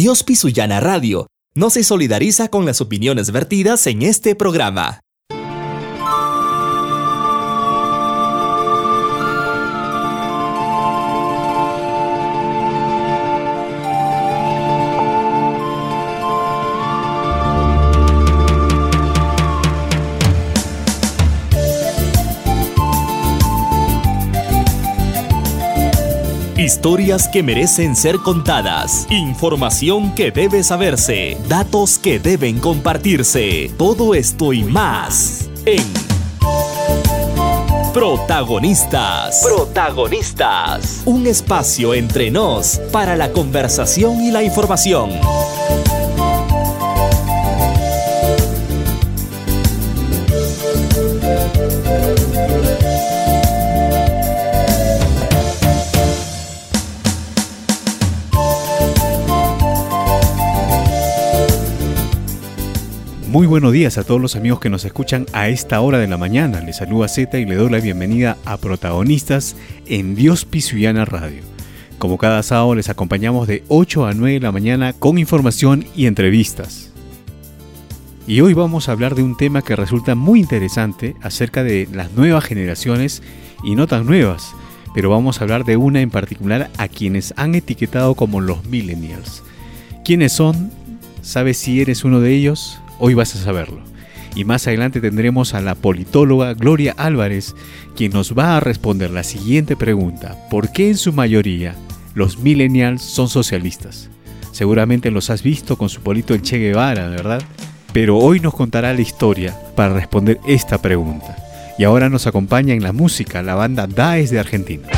Dios Pisuyana Radio no se solidariza con las opiniones vertidas en este programa. Historias que merecen ser contadas. Información que debe saberse. Datos que deben compartirse. Todo esto y más en Protagonistas. Protagonistas. Un espacio entre nos para la conversación y la información. Muy buenos días a todos los amigos que nos escuchan a esta hora de la mañana. Les saluda Z y le doy la bienvenida a Protagonistas en Dios Pisuyana Radio. Como cada sábado les acompañamos de 8 a 9 de la mañana con información y entrevistas. Y hoy vamos a hablar de un tema que resulta muy interesante acerca de las nuevas generaciones y no tan nuevas, pero vamos a hablar de una en particular a quienes han etiquetado como los millennials. ¿Quiénes son? ¿Sabes si eres uno de ellos? Hoy vas a saberlo. Y más adelante tendremos a la politóloga Gloria Álvarez, quien nos va a responder la siguiente pregunta. ¿Por qué en su mayoría los millennials son socialistas? Seguramente los has visto con su polito el Che Guevara, ¿verdad? Pero hoy nos contará la historia para responder esta pregunta. Y ahora nos acompaña en la música la banda Daes de Argentina.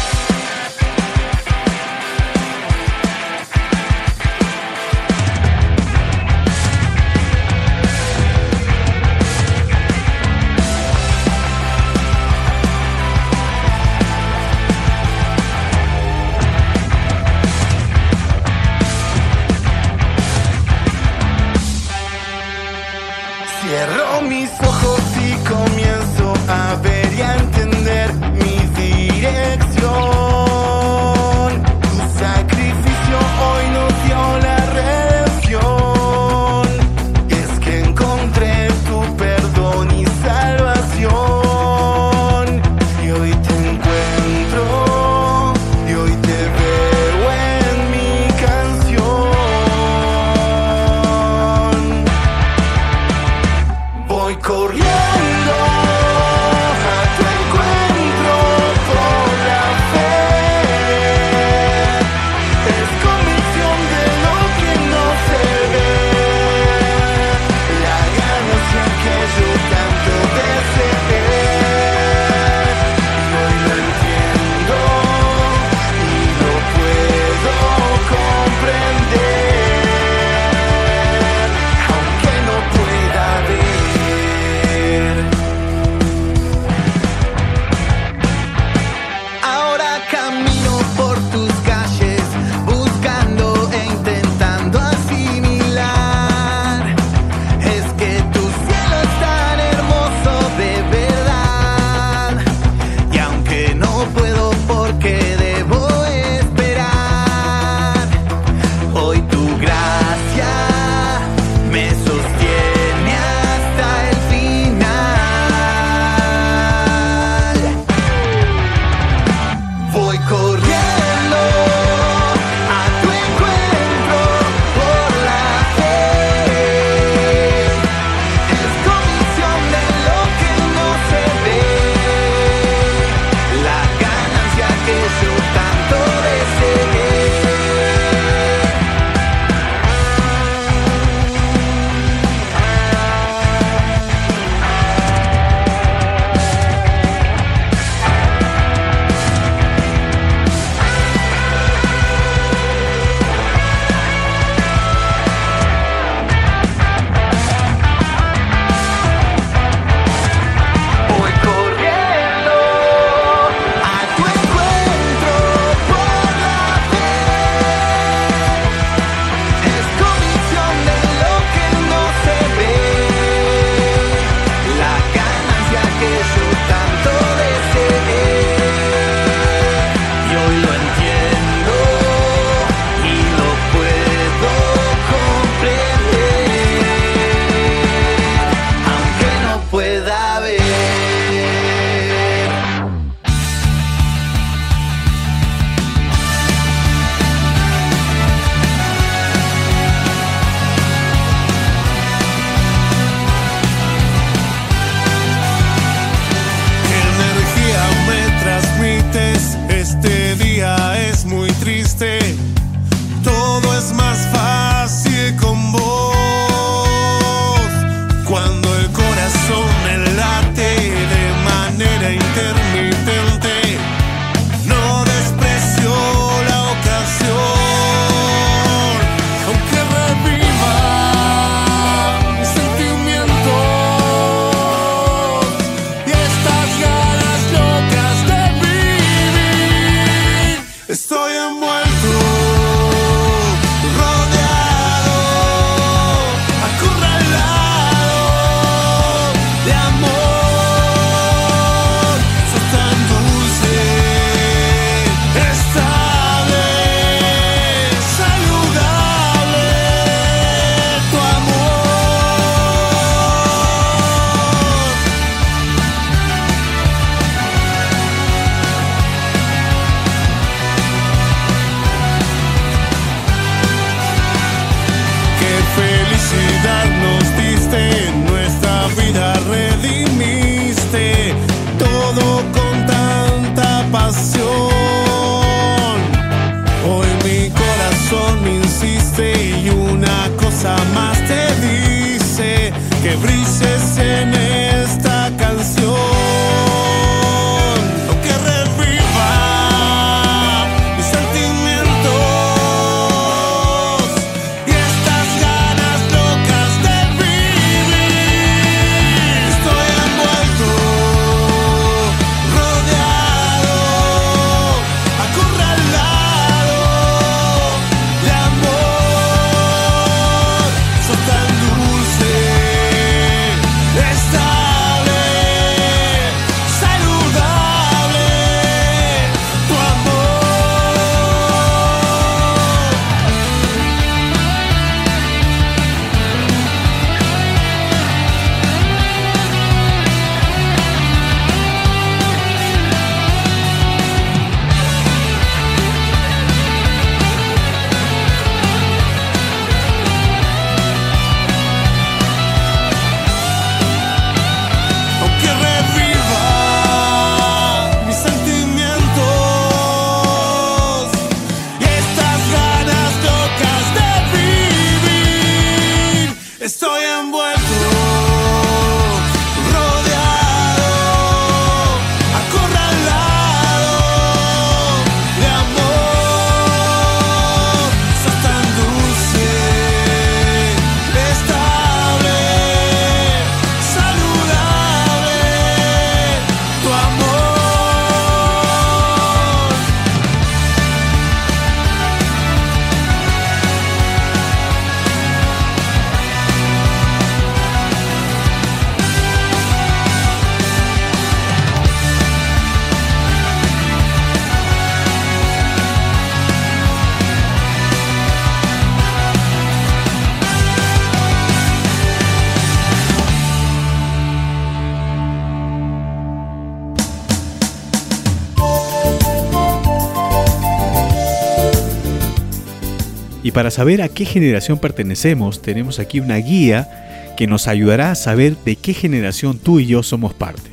Para saber a qué generación pertenecemos, tenemos aquí una guía que nos ayudará a saber de qué generación tú y yo somos parte.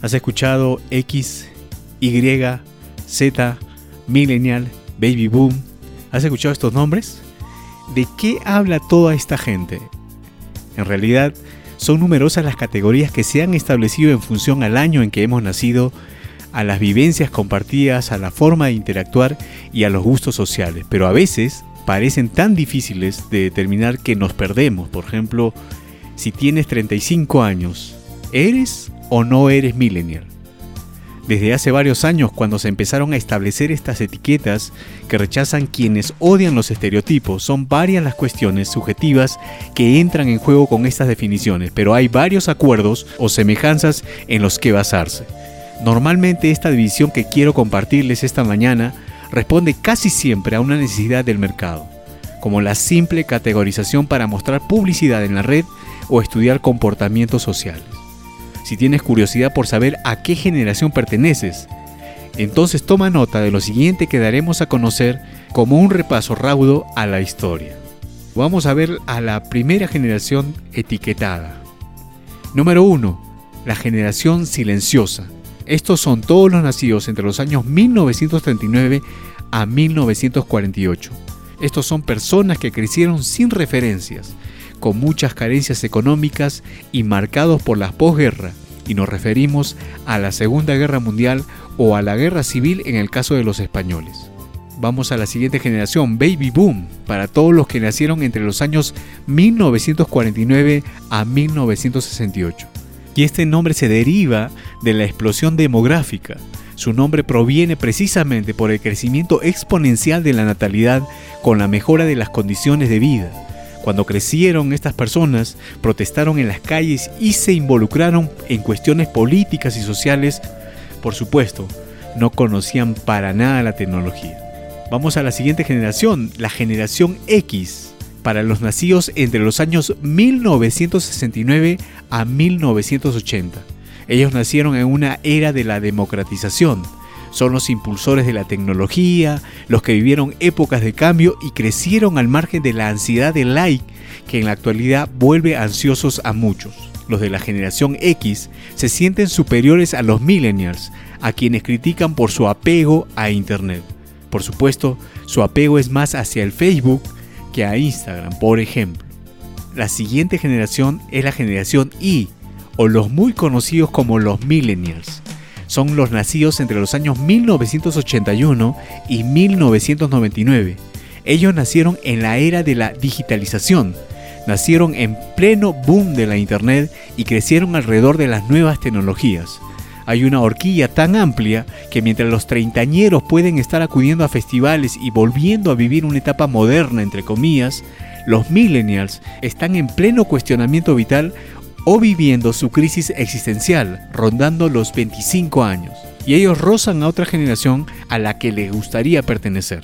¿Has escuchado X, Y, Z, Millennial, Baby Boom? ¿Has escuchado estos nombres? ¿De qué habla toda esta gente? En realidad, son numerosas las categorías que se han establecido en función al año en que hemos nacido, a las vivencias compartidas, a la forma de interactuar y a los gustos sociales, pero a veces parecen tan difíciles de determinar que nos perdemos. Por ejemplo, si tienes 35 años, ¿eres o no eres millennial? Desde hace varios años, cuando se empezaron a establecer estas etiquetas que rechazan quienes odian los estereotipos, son varias las cuestiones subjetivas que entran en juego con estas definiciones, pero hay varios acuerdos o semejanzas en los que basarse. Normalmente esta división que quiero compartirles esta mañana responde casi siempre a una necesidad del mercado, como la simple categorización para mostrar publicidad en la red o estudiar comportamientos sociales. Si tienes curiosidad por saber a qué generación perteneces, entonces toma nota de lo siguiente que daremos a conocer como un repaso raudo a la historia. Vamos a ver a la primera generación etiquetada. Número 1. La generación silenciosa. Estos son todos los nacidos entre los años 1939 a 1948. Estos son personas que crecieron sin referencias, con muchas carencias económicas y marcados por la posguerra, y nos referimos a la Segunda Guerra Mundial o a la Guerra Civil en el caso de los españoles. Vamos a la siguiente generación, Baby Boom, para todos los que nacieron entre los años 1949 a 1968 y este nombre se deriva de la explosión demográfica. Su nombre proviene precisamente por el crecimiento exponencial de la natalidad con la mejora de las condiciones de vida. Cuando crecieron estas personas, protestaron en las calles y se involucraron en cuestiones políticas y sociales. Por supuesto, no conocían para nada la tecnología. Vamos a la siguiente generación, la generación X para los nacidos entre los años 1969 a 1980. Ellos nacieron en una era de la democratización. Son los impulsores de la tecnología, los que vivieron épocas de cambio y crecieron al margen de la ansiedad de like que en la actualidad vuelve ansiosos a muchos. Los de la generación X se sienten superiores a los millennials, a quienes critican por su apego a Internet. Por supuesto, su apego es más hacia el Facebook, que a Instagram, por ejemplo. La siguiente generación es la generación Y, o los muy conocidos como los millennials. Son los nacidos entre los años 1981 y 1999. Ellos nacieron en la era de la digitalización, nacieron en pleno boom de la Internet y crecieron alrededor de las nuevas tecnologías. Hay una horquilla tan amplia que mientras los treintañeros pueden estar acudiendo a festivales y volviendo a vivir una etapa moderna, entre comillas, los millennials están en pleno cuestionamiento vital o viviendo su crisis existencial, rondando los 25 años. Y ellos rozan a otra generación a la que les gustaría pertenecer.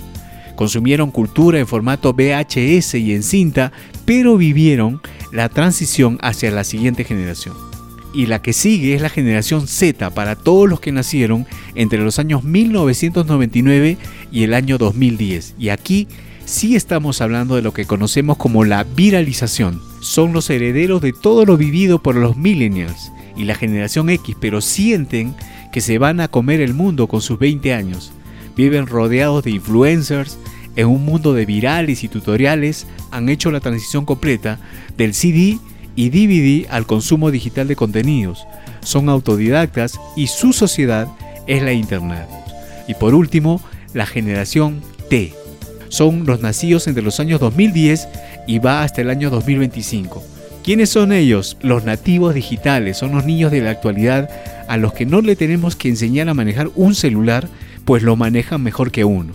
Consumieron cultura en formato VHS y en cinta, pero vivieron la transición hacia la siguiente generación. Y la que sigue es la generación Z para todos los que nacieron entre los años 1999 y el año 2010. Y aquí sí estamos hablando de lo que conocemos como la viralización. Son los herederos de todo lo vivido por los millennials y la generación X, pero sienten que se van a comer el mundo con sus 20 años. Viven rodeados de influencers, en un mundo de virales y tutoriales, han hecho la transición completa del CD y DVD al consumo digital de contenidos. Son autodidactas y su sociedad es la Internet. Y por último, la generación T, son los nacidos entre los años 2010 y va hasta el año 2025. ¿Quiénes son ellos? Los nativos digitales, son los niños de la actualidad a los que no le tenemos que enseñar a manejar un celular, pues lo manejan mejor que uno.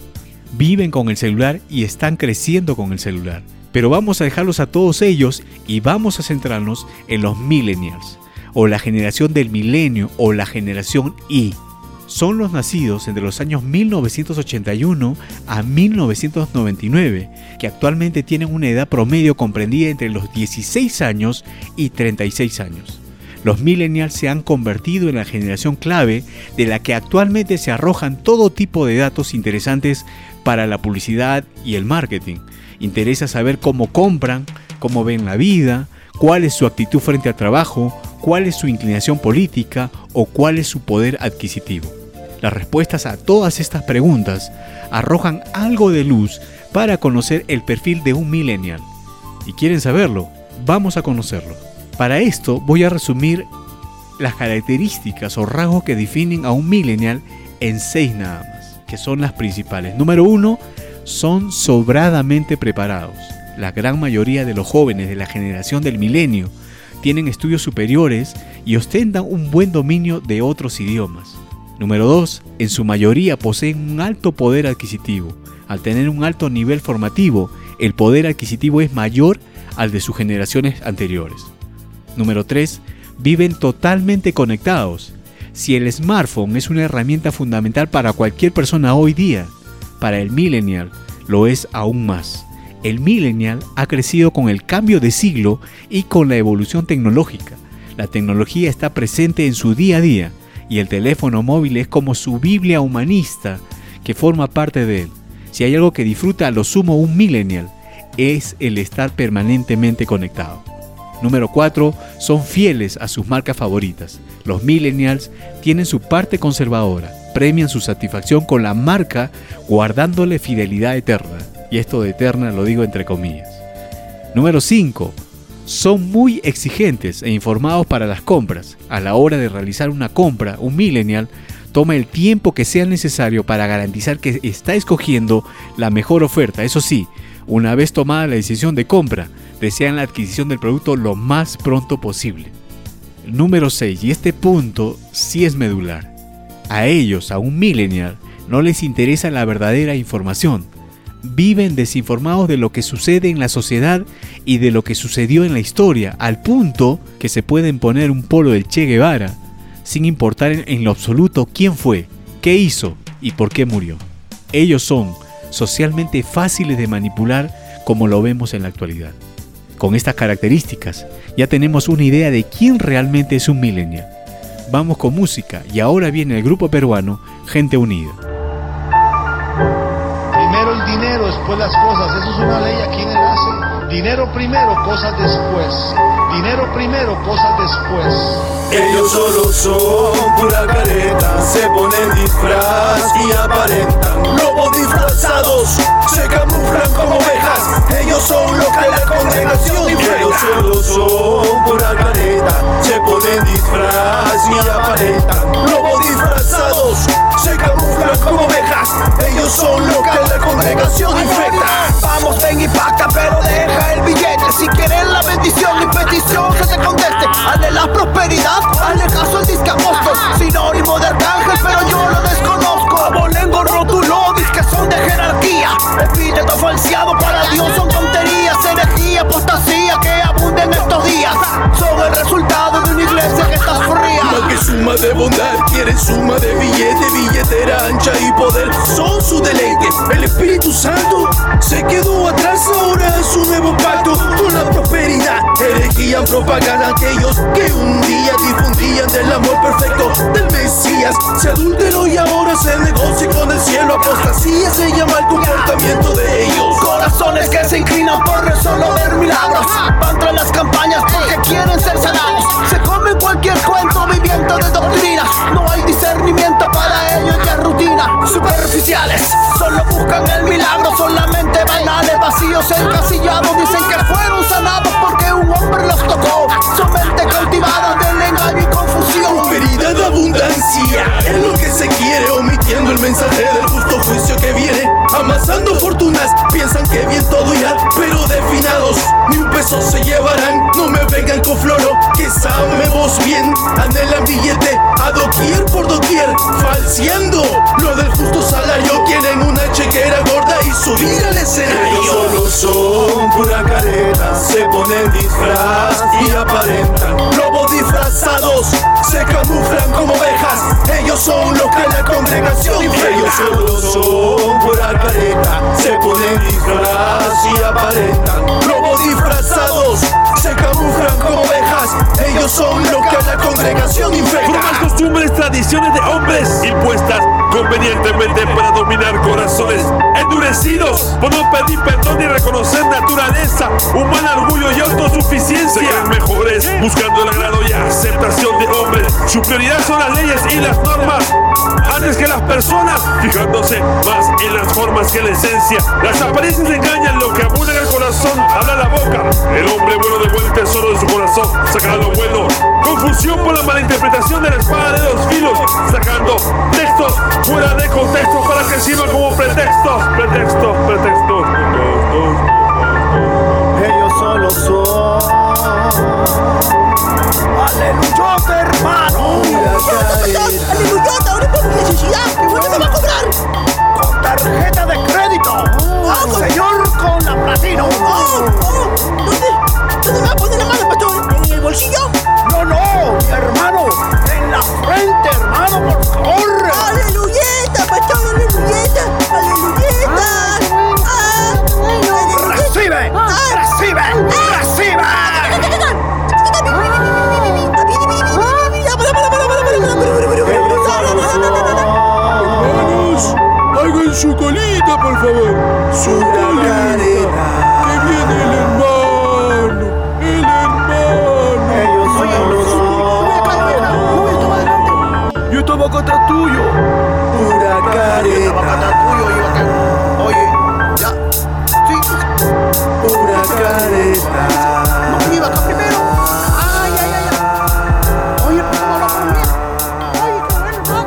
Viven con el celular y están creciendo con el celular. Pero vamos a dejarlos a todos ellos y vamos a centrarnos en los millennials, o la generación del milenio, o la generación Y son los nacidos entre los años 1981 a 1999, que actualmente tienen una edad promedio comprendida entre los 16 años y 36 años. Los millennials se han convertido en la generación clave de la que actualmente se arrojan todo tipo de datos interesantes para la publicidad y el marketing. Interesa saber cómo compran, cómo ven la vida, cuál es su actitud frente al trabajo, cuál es su inclinación política o cuál es su poder adquisitivo. Las respuestas a todas estas preguntas arrojan algo de luz para conocer el perfil de un millennial. ¿Y quieren saberlo? Vamos a conocerlo. Para esto voy a resumir las características o rasgos que definen a un millennial en seis nada más, que son las principales. Número uno, son sobradamente preparados. La gran mayoría de los jóvenes de la generación del milenio tienen estudios superiores y ostentan un buen dominio de otros idiomas. Número 2. En su mayoría poseen un alto poder adquisitivo. Al tener un alto nivel formativo, el poder adquisitivo es mayor al de sus generaciones anteriores. Número 3. Viven totalmente conectados. Si el smartphone es una herramienta fundamental para cualquier persona hoy día, para el millennial lo es aún más. El millennial ha crecido con el cambio de siglo y con la evolución tecnológica. La tecnología está presente en su día a día y el teléfono móvil es como su Biblia humanista que forma parte de él. Si hay algo que disfruta a lo sumo un millennial, es el estar permanentemente conectado. Número 4. Son fieles a sus marcas favoritas. Los millennials tienen su parte conservadora, premian su satisfacción con la marca guardándole fidelidad eterna. Y esto de eterna lo digo entre comillas. Número 5 son muy exigentes e informados para las compras. A la hora de realizar una compra, un millennial toma el tiempo que sea necesario para garantizar que está escogiendo la mejor oferta. Eso sí, una vez tomada la decisión de compra, desean la adquisición del producto lo más pronto posible. Número 6, y este punto sí es medular. A ellos, a un millennial, no les interesa la verdadera información, viven desinformados de lo que sucede en la sociedad y de lo que sucedió en la historia, al punto que se pueden poner un polo del Che Guevara, sin importar en, lo absoluto quién fue, qué hizo y por qué murió. Ellos son socialmente fáciles de manipular como lo vemos en la actualidad. Con estas características ya tenemos una idea de quién realmente es un millennial. Vamos con música y ahora viene el grupo peruano Gente Unida dinero, después las cosas. Eso es una ley aquí en el. Dinero primero, cosas después. Dinero primero, cosas después. Ellos solo son pura careta, se ponen disfraz y aparentan. Lobos disfrazados, se camuflan como ovejas. Ellos son los que la congregación Ellos solo son pura careta, se ponen disfraz y aparentan. Lobos disfrazados, se camuflan como ovejas. Ellos son los que la congregación infecta. Vamos, ven y pacta, pero deja el billete. Si quieres la bendición y petición que te conteste, hazle la prosperidad, hazle caso al disque Sinónimo de arcángel, pero yo lo desconozco. Abolengo rótulo, que son de jerarquía. Epíteto falseado para Dios son tonterías, herejía, apostasía que abunden estos días. Son el resultado de una iglesia que está fría. Más que suma de bondad, quieren suma de billete, billetera ancha y poder. Son su deleite. El Espíritu Santo se quedó atrás, ahora es un nuevo pacto. Elegían propaganda aquellos que un día difundían del amor perfecto del Mesías. Se adulteró y ahora se negocia con el cielo. Apostasía se llama el comportamiento de ellos. Corazones que se inclinan por solo ver milagros. Van tras las campañas porque quieren ser sanados. Se comen cualquier cuento viviendo de doctrinas. No hay discernimiento para ellos, ya rutina. Superficiales, solo buscan el milagro. Solamente banales, vacíos, encasillados. Dicen que fueron sanados porque un hombre los tocó. fuck Son mente cultivadas del engaño y confusión. Prosperidad de abundancia es lo que se quiere, omitiendo el mensaje del justo juicio que viene. Amasando fortunas, piensan que bien todo irá, pero definados, ni un peso se llevarán. No me vengan con floro, que sabemos bien. Anhelan billete a doquier por doquier, falseando lo del justo salario. Quieren una chequera gorda y subir al escenario. Ellos solo son pura careta, se ponen disfraz y Lobos disfrazados se camuflan como ovejas. Ellos son los que la congregación Ellos solo son pura careta, se ponen disfraz y aparentan. Lobos disfrazados se camuflan como ovejas. Ellos son los que la congregación infecta. Formas, costumbres, tradiciones de hombres impuestas convenientemente para dominar corazones endurecidos por no pedir perdón y reconocer naturaleza humana, orgullo y autosuficiencia. Se creen mejores buscando el agrado y aceptación de hombres. Su prioridad son las leyes y las normas antes que las personas, fijándose más en las formas que en la esencia. Las apariencias engañan, lo que abunda en el corazón habla la boca. El hombre bueno devuelve el tesoro de su corazón, saca lo bueno. Confusión por la malinterpretación de la espada de dos filos, sacando textos fuera de contexto para que sirvan como pretextos, pretextos, pretextos. Ellos solo son. Aleluya, hermano. Aleluya, ahora por mi necesidad. ¿Qué cuánto me va a cobrar? Con tarjeta de crédito. Ah, Señor, con la platino. Oh, oh, ¿Dónde? ¿Dónde me va a poner la mano, pastor? ¿En el bolsillo? No, no, hermano. En la frente, hermano, por favor. Aleluyeta, pastor, aleluyeta, aleluyeta. Ah, aleluyeta. Recibe, Ah. recibe, recibe. Su colita, por favor. Su colita. Contra tuyo. Pura careta. tuyo. Oye, ya. Sí, Pura careta. no iba acá primero. Ay, ay, ay, ay. Oye, ¿por qué no hablas por mí? Oye, qué bueno, ¿no?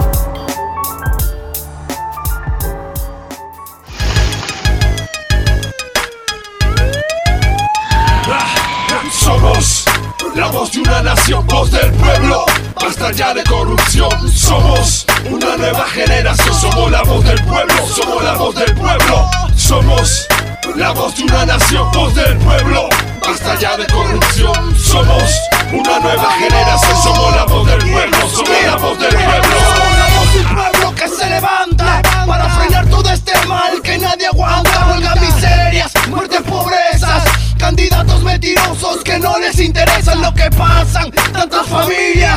Somos la voz de una nación, voz del pueblo. Basta ya de corrupción. Somos una nueva generación. Somos la voz del pueblo. Somos la voz del pueblo. Somos la voz de una nación, voz del pueblo. Basta ya de corrupción. Somos una nueva generación. Somos la voz del pueblo. Somos la voz del pueblo. Somos la voz del pueblo que se levanta para frenar todo este mal que nadie aguanta. Huelga miserias, muertes, pobrezas, candidatos mentirosos que no les interesan lo que pasan. Tantas familias.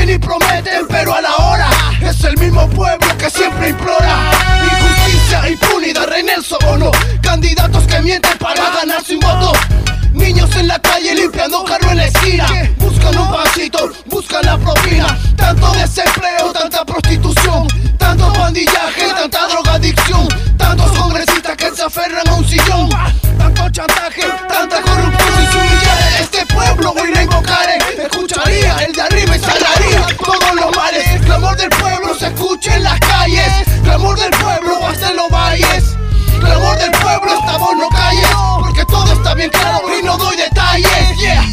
Prometen y prometen pero a la hora Es el mismo pueblo que siempre implora Injusticia, impunidad, reina el sobono candidatos que mienten para ganar su voto. Niños en la calle limpiando carro en la esquina. Buscan un pasito, buscan la propina. Tanto desempleo, Clamor del pueblo hasta los valles. Clamor del pueblo, esta voz no calles. Porque todo está bien claro y no doy detalles. Yeah.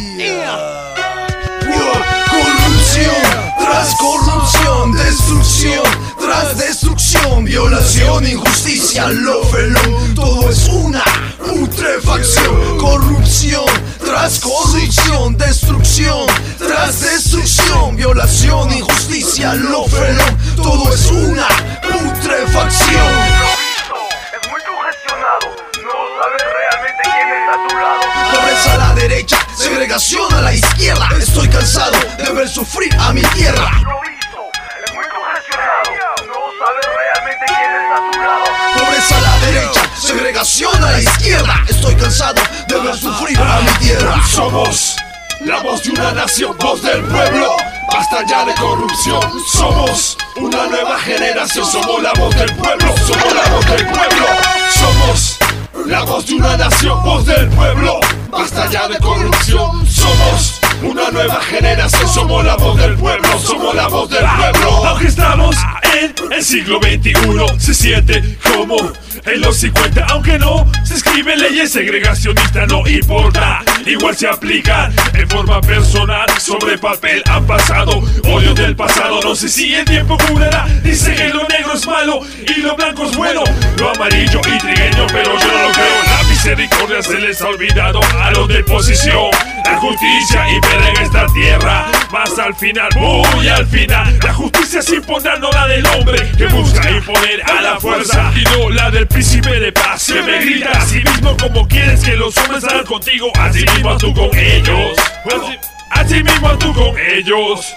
Corrupción tras corrupción, destrucción tras destrucción, violación, injusticia, lo felón, todo es una putrefacción. Corrupción tras corrupción, destrucción tras destrucción, violación, injusticia, lo felón, todo es una putrefacción. Es muy congestionado, no sabes realmente quién está a tu lado. Pobreza a la derecha, segregación a la izquierda. Estoy cansado de ver sufrir a mi tierra. Es muy congestionado, no sabes realmente quién está a tu lado. Pobreza a la derecha, segregación a la izquierda. Estoy cansado de ver sufrir a mi tierra. Somos la voz de una nación, voz del pueblo. Basta ya de corrupción. Somos una nueva generación. Somos la voz del pueblo. Somos la voz del pueblo. Somos la voz de una nación, voz del pueblo. Basta ya de corrupción. Somos una nueva generación. Somos la voz del pueblo. Somos la voz del pueblo. Aunque estamos en el siglo XXI, se siente como en los 50. Aunque no se escriben leyes segregacionistas, no importa. Igual se aplican en forma personal. Sobre papel han pasado odios del pasado. No sé si el tiempo curará. Dice que lo negro es malo y lo blanco es bueno. Lo amarillo y trigueño, pero yo no lo creo. Misericordia se les ha olvidado a los de posición. La justicia impera en esta tierra. Más al final, muy al final. La justicia se impondrá, no la del hombre que busca imponer a la fuerza. Y no la del príncipe de paz que me grita a mismo como quieres que los hombres hagan contigo. Así mismo tú con ellos. Así, así mismo tú con ellos.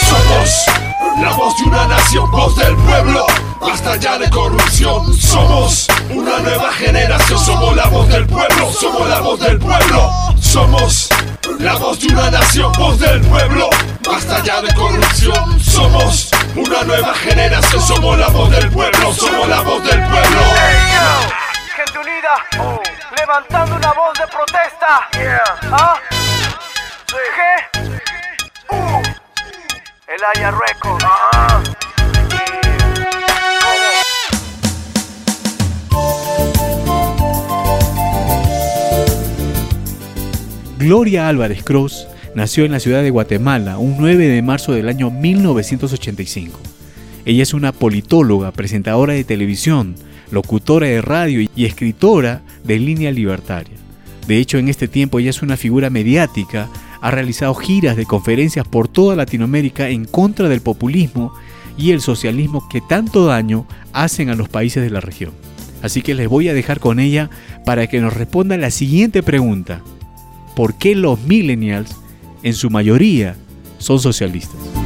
Somos la voz de una nación, voz del pueblo. Basta ya de corrupción. Somos una nueva generación. Somos la voz del pueblo. Somos la voz del pueblo. Somos la voz de una nación, voz del pueblo. Basta ya de corrupción. Somos una nueva generación. Somos la voz del pueblo. Somos la voz del pueblo. Gente unida, levantando una voz de protesta. ¿Ah? ¿Qué? Uh, el Aya Records. Gloria Álvarez Cruz nació en la ciudad de Guatemala un 9 de marzo del año 1985. Ella es una politóloga, presentadora de televisión, locutora de radio y escritora de línea libertaria. De hecho, en este tiempo ella es una figura mediática, ha realizado giras de conferencias por toda Latinoamérica en contra del populismo y el socialismo que tanto daño hacen a los países de la región. Así que les voy a dejar con ella para que nos responda la siguiente pregunta. ¿Por qué los millennials, en su mayoría, son socialistas?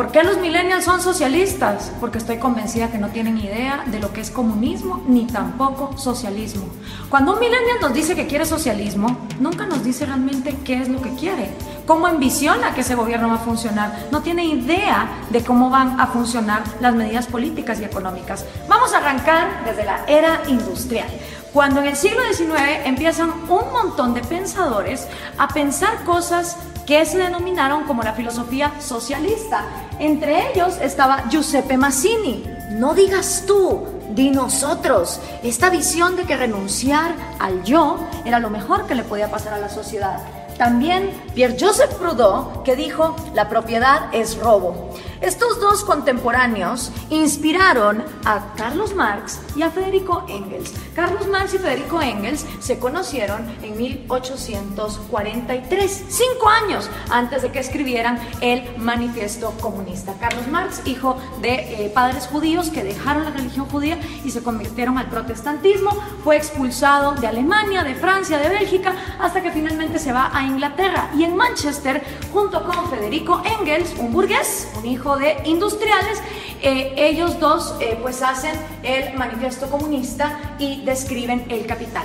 ¿Por qué los millennials son socialistas? Porque estoy convencida que no tienen idea de lo que es comunismo ni tampoco socialismo. Cuando un millennial nos dice que quiere socialismo, nunca nos dice realmente qué es lo que quiere, cómo ambiciona que ese gobierno va a funcionar. No tiene idea de cómo van a funcionar las medidas políticas y económicas. Vamos a arrancar desde la era industrial. Cuando en el siglo XIX empiezan un montón de pensadores a pensar cosas que se denominaron como la filosofía socialista. Entre ellos estaba Giuseppe Mazzini. No digas tú, di nosotros. Esta visión de que renunciar al yo era lo mejor que le podía pasar a la sociedad. También Pierre-Joseph Proudhon, que dijo, la propiedad es robo. Estos dos contemporáneos inspiraron a Carlos Marx y a Federico Engels. Carlos Marx y Federico Engels se conocieron en 1843, cinco años antes de que escribieran el Manifiesto Comunista. Carlos Marx, hijo de eh, padres judíos que dejaron la religión judía y se convirtieron al protestantismo, fue expulsado de Alemania, de Francia, de Bélgica, hasta que finalmente se va a Inglaterra y en Manchester, junto con Federico Engels, un burgués, un hijo De Industriales. Eh, ellos dos eh, pues hacen el manifiesto comunista y describen el capital.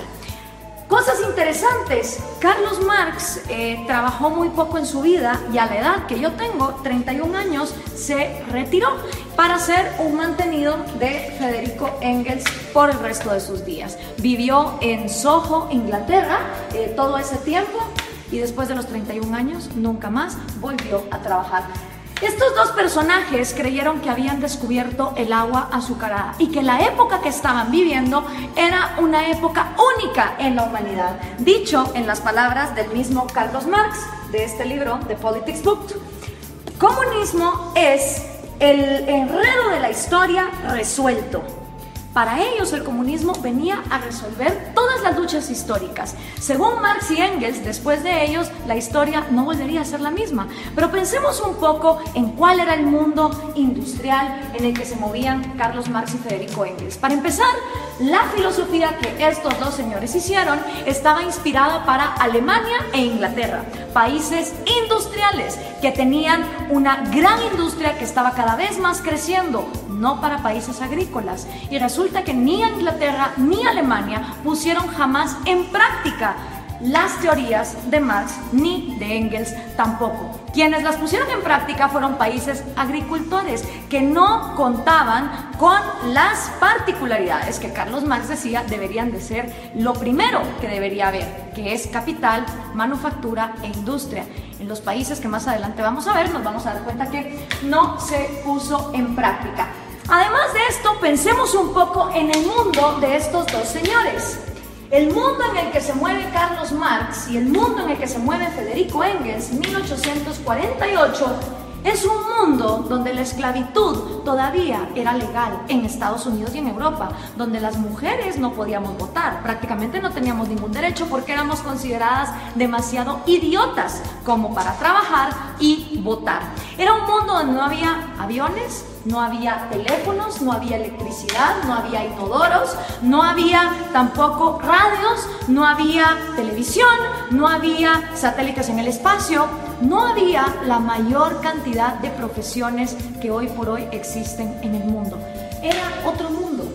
Cosas interesantes. Carlos Marx eh, trabajó muy poco en su vida y a la edad que yo tengo, 31 años, se retiró para ser un mantenido de Federico Engels por el resto de sus días. Vivió en Soho, Inglaterra, todo ese tiempo y después de los 31 años nunca más volvió a trabajar. Estos dos personajes creyeron que habían descubierto el agua azucarada y que la época que estaban viviendo era una época única en la humanidad. Dicho en las palabras del mismo Carlos Marx de este libro, The Politics Book, comunismo es el enredo de la historia resuelto. Para ellos el comunismo venía a resolver todas las luchas históricas. Según Marx y Engels, después de ellos la historia no volvería a ser la misma. Pero pensemos un poco en cuál era el mundo industrial en el que se movían Carlos Marx y Federico Engels. Para empezar, la filosofía que estos dos señores hicieron estaba inspirada para Alemania e Inglaterra, países industriales que tenían una gran industria que estaba cada vez más creciendo, no para países agrícolas. Y resulta que ni Inglaterra ni Alemania pusieron jamás en práctica las teorías de Marx ni de Engels tampoco. Quienes las pusieron en práctica fueron países agricultores que no contaban con las particularidades que Carlos Marx decía deberían de ser lo primero que debería haber, que es capital, manufactura e industria. En los países que más adelante vamos a ver nos vamos a dar cuenta que no se puso en práctica. Además de esto, pensemos un poco en el mundo de estos dos señores. El mundo en el que se mueve Carlos Marx y el mundo en el que se mueve Federico Engels, 1848, es un mundo donde la esclavitud todavía era legal en Estados Unidos y en Europa, donde las mujeres no podíamos votar, prácticamente no teníamos ningún derecho porque éramos consideradas demasiado idiotas como para trabajar y votar. Era un mundo donde no había aviones, no había teléfonos, no había electricidad, no había inodoros, no había tampoco radios, no había televisión, no había satélites en el espacio, no había la mayor cantidad de profesiones que hoy por hoy existen en el mundo. Era otro mundo.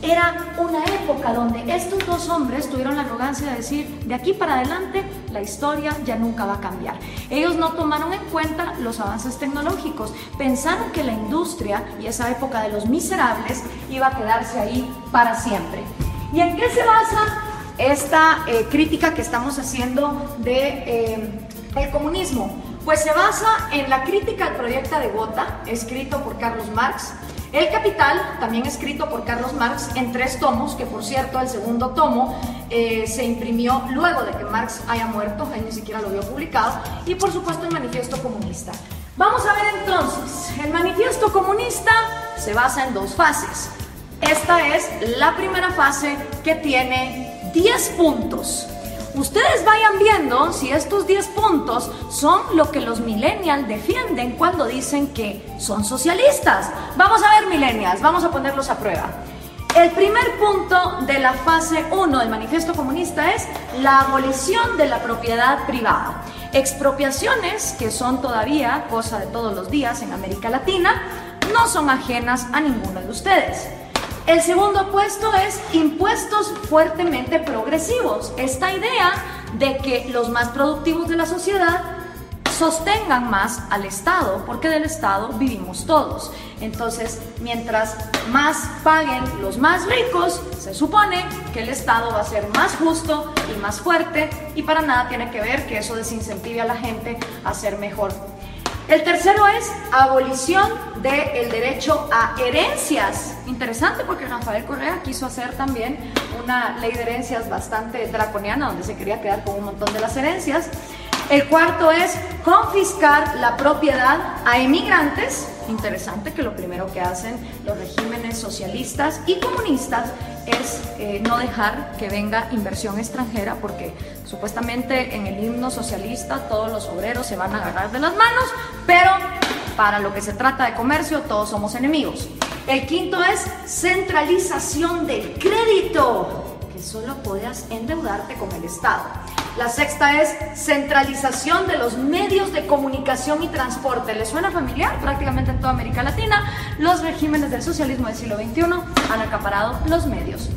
Era una época donde estos dos hombres tuvieron la arrogancia de decir, de aquí para adelante la historia ya nunca va a cambiar. Ellos no tomaron en cuenta los avances tecnológicos, pensaron que la industria y esa época de los miserables iba a quedarse ahí para siempre. ¿Y en qué se basa esta eh, crítica que estamos haciendo de eh, comunismo? Pues se basa en la crítica al proyecto de Gotha, escrito por Carlos Marx, el Capital, también escrito por Carlos Marx en tres tomos, que por cierto el segundo tomo eh, se imprimió luego de que Marx haya muerto, él ni siquiera lo vio publicado, y por supuesto el Manifiesto Comunista. Vamos a ver entonces, el Manifiesto Comunista se basa en dos fases. Esta es la primera fase que tiene 10 puntos. Ustedes vayan viendo si estos 10 puntos son lo que los millennials defienden cuando dicen que son socialistas. Vamos a ver millennials, vamos a ponerlos a prueba. El primer punto de la fase 1 del manifiesto comunista es la abolición de la propiedad privada. Expropiaciones, que son todavía cosa de todos los días en América Latina, no son ajenas a ninguno de ustedes. El segundo puesto es impuestos fuertemente progresivos. Esta idea de que los más productivos de la sociedad sostengan más al Estado, porque del Estado vivimos todos. Entonces, mientras más paguen los más ricos, se supone que el Estado va a ser más justo y más fuerte y para nada tiene que ver que eso desincentive a la gente a ser mejor el tercero es abolición del derecho a herencias. Interesante porque Rafael Correa quiso hacer también una ley de herencias bastante draconiana donde se quería quedar con un montón de las herencias. El cuarto es confiscar la propiedad a inmigrantes. Interesante que lo primero que hacen los regímenes socialistas y comunistas es eh, no dejar que venga inversión extranjera porque supuestamente en el himno socialista todos los obreros se van a agarrar de las manos, pero para lo que se trata de comercio todos somos enemigos. El quinto es centralización del crédito, que solo puedas endeudarte con el Estado. La sexta es centralización de los medios de comunicación y transporte. ¿Les suena familiar? Prácticamente en toda América Latina, los regímenes del socialismo del siglo XXI han acaparado los medios.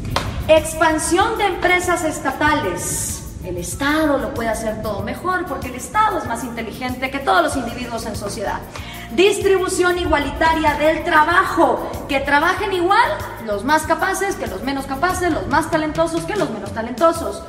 Expansión de empresas estatales. El Estado lo puede hacer todo mejor porque el Estado es más inteligente que todos los individuos en sociedad. Distribución igualitaria del trabajo. Que trabajen igual los más capaces que los menos capaces, los más talentosos que los menos talentosos.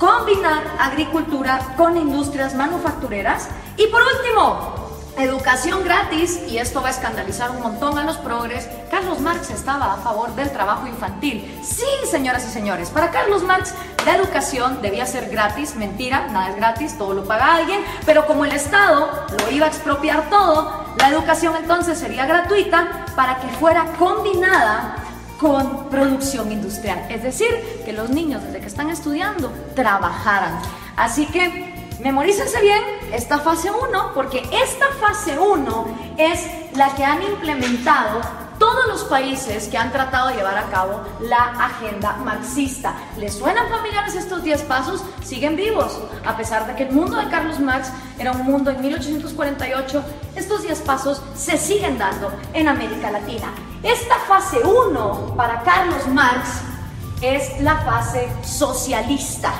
Combinar agricultura con industrias manufactureras. Y por último, Educación gratis, y esto va a escandalizar un montón a los progres, Carlos Marx estaba a favor del trabajo infantil. Sí, señoras y señores, para Carlos Marx la educación debía ser gratis, mentira, nada es gratis, todo lo paga alguien, pero como el Estado lo iba a expropiar todo, la educación entonces sería gratuita para que fuera combinada con producción industrial, es decir, que los niños desde que están estudiando trabajaran. Así que Memorícense bien esta fase 1 porque esta fase 1 es la que han implementado todos los países que han tratado de llevar a cabo la agenda marxista. ¿Les suenan familiares estos 10 pasos? Siguen vivos. A pesar de que el mundo de Carlos Marx era un mundo en 1848, estos 10 pasos se siguen dando en América Latina. Esta fase 1 para Carlos Marx es la fase socialista.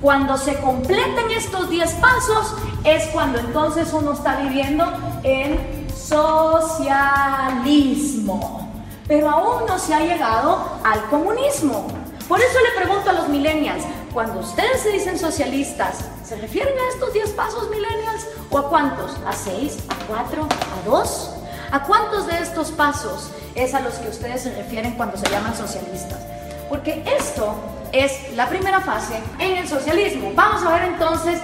Cuando se completen estos 10 pasos es cuando entonces uno está viviendo en socialismo. Pero aún no se ha llegado al comunismo. Por eso le pregunto a los millennials, cuando ustedes se dicen socialistas, ¿se refieren a estos 10 pasos millennials? ¿O a cuántos? ¿A 6? ¿A 4? ¿A 2? ¿A cuántos de estos pasos es a los que ustedes se refieren cuando se llaman socialistas? Porque esto es la primera fase en el socialismo. Vamos a ver entonces,